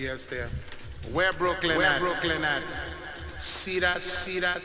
Yes, there. Where Brooklyn Where at? Brooklyn at? See that, see that,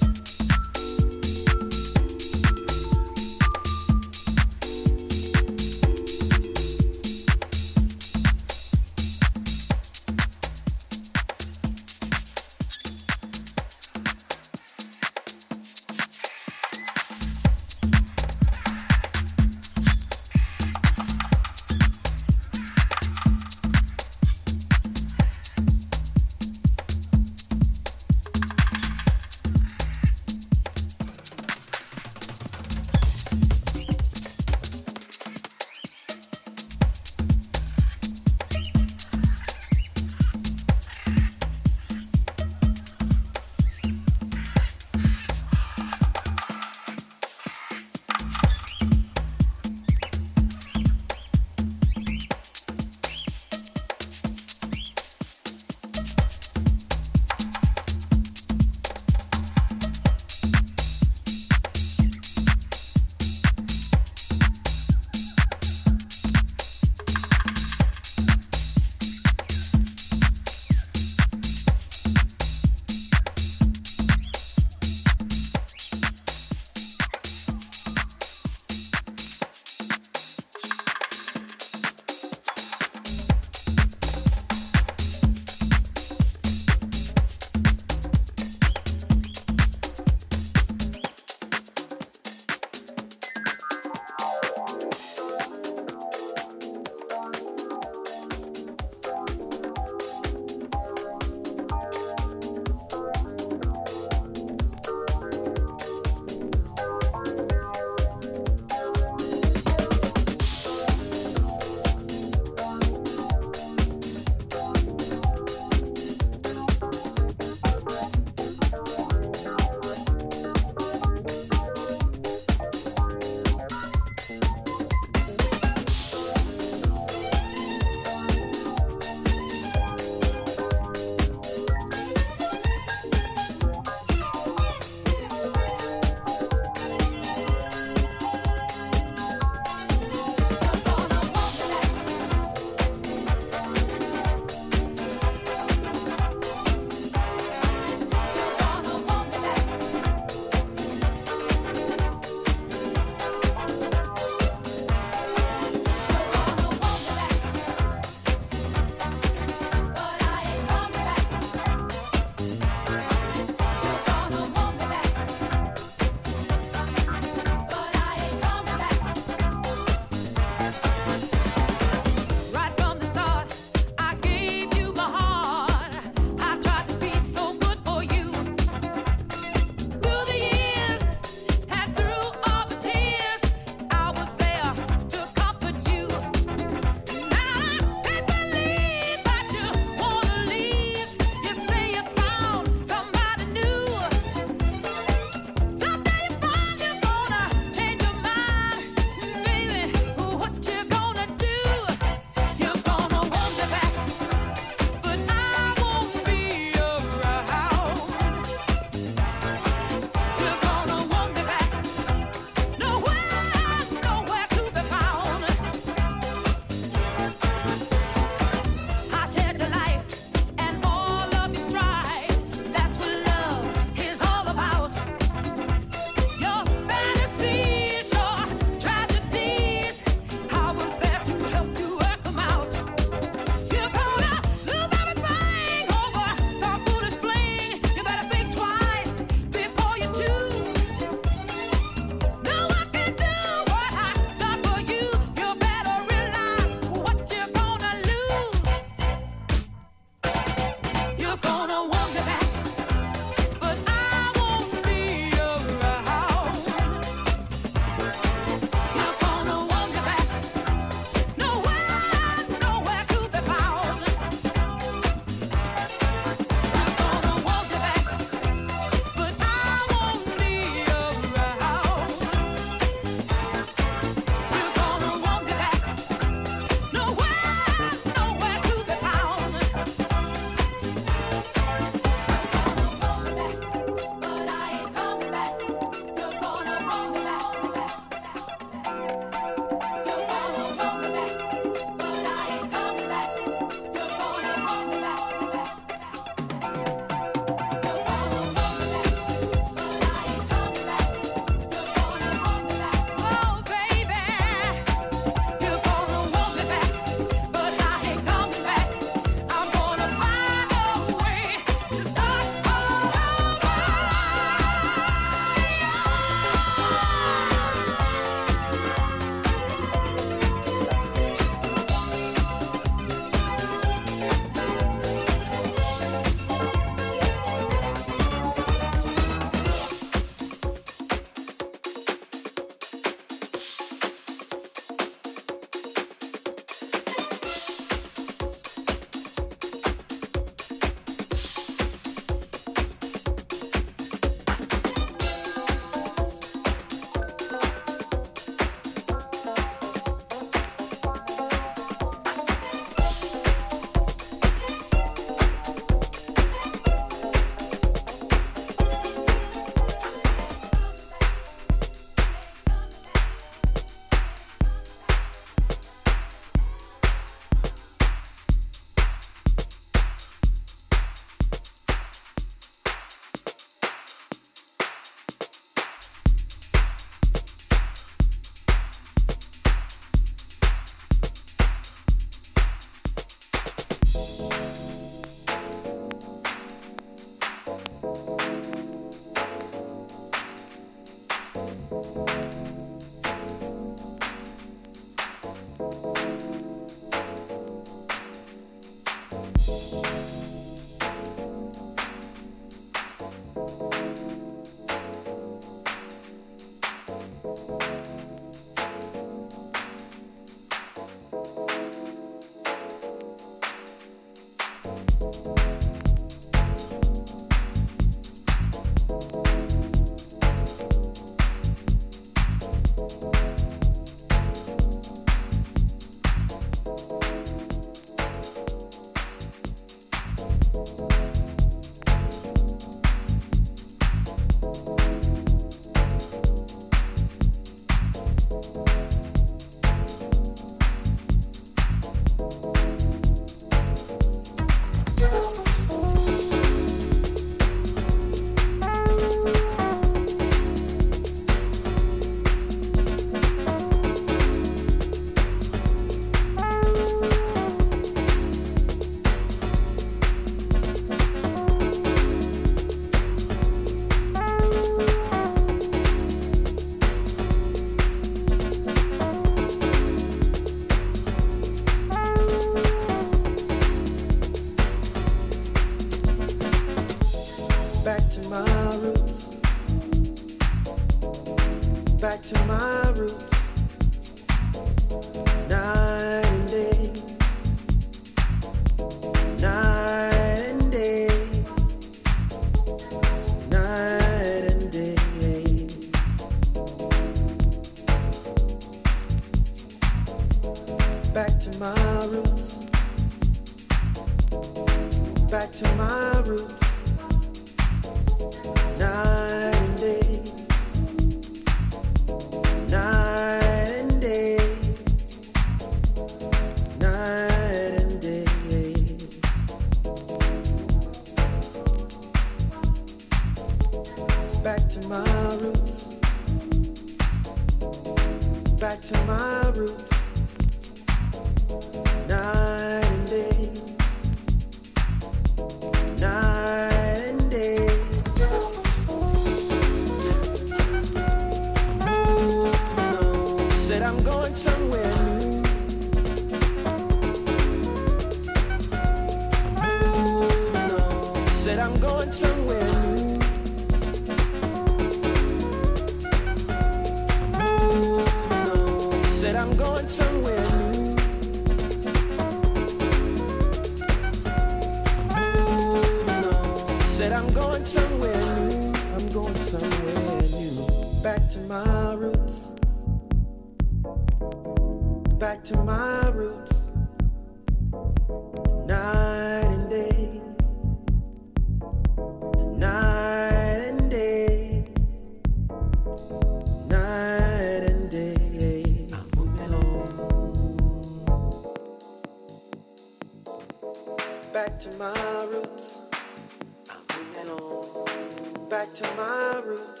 to my roots.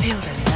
Make me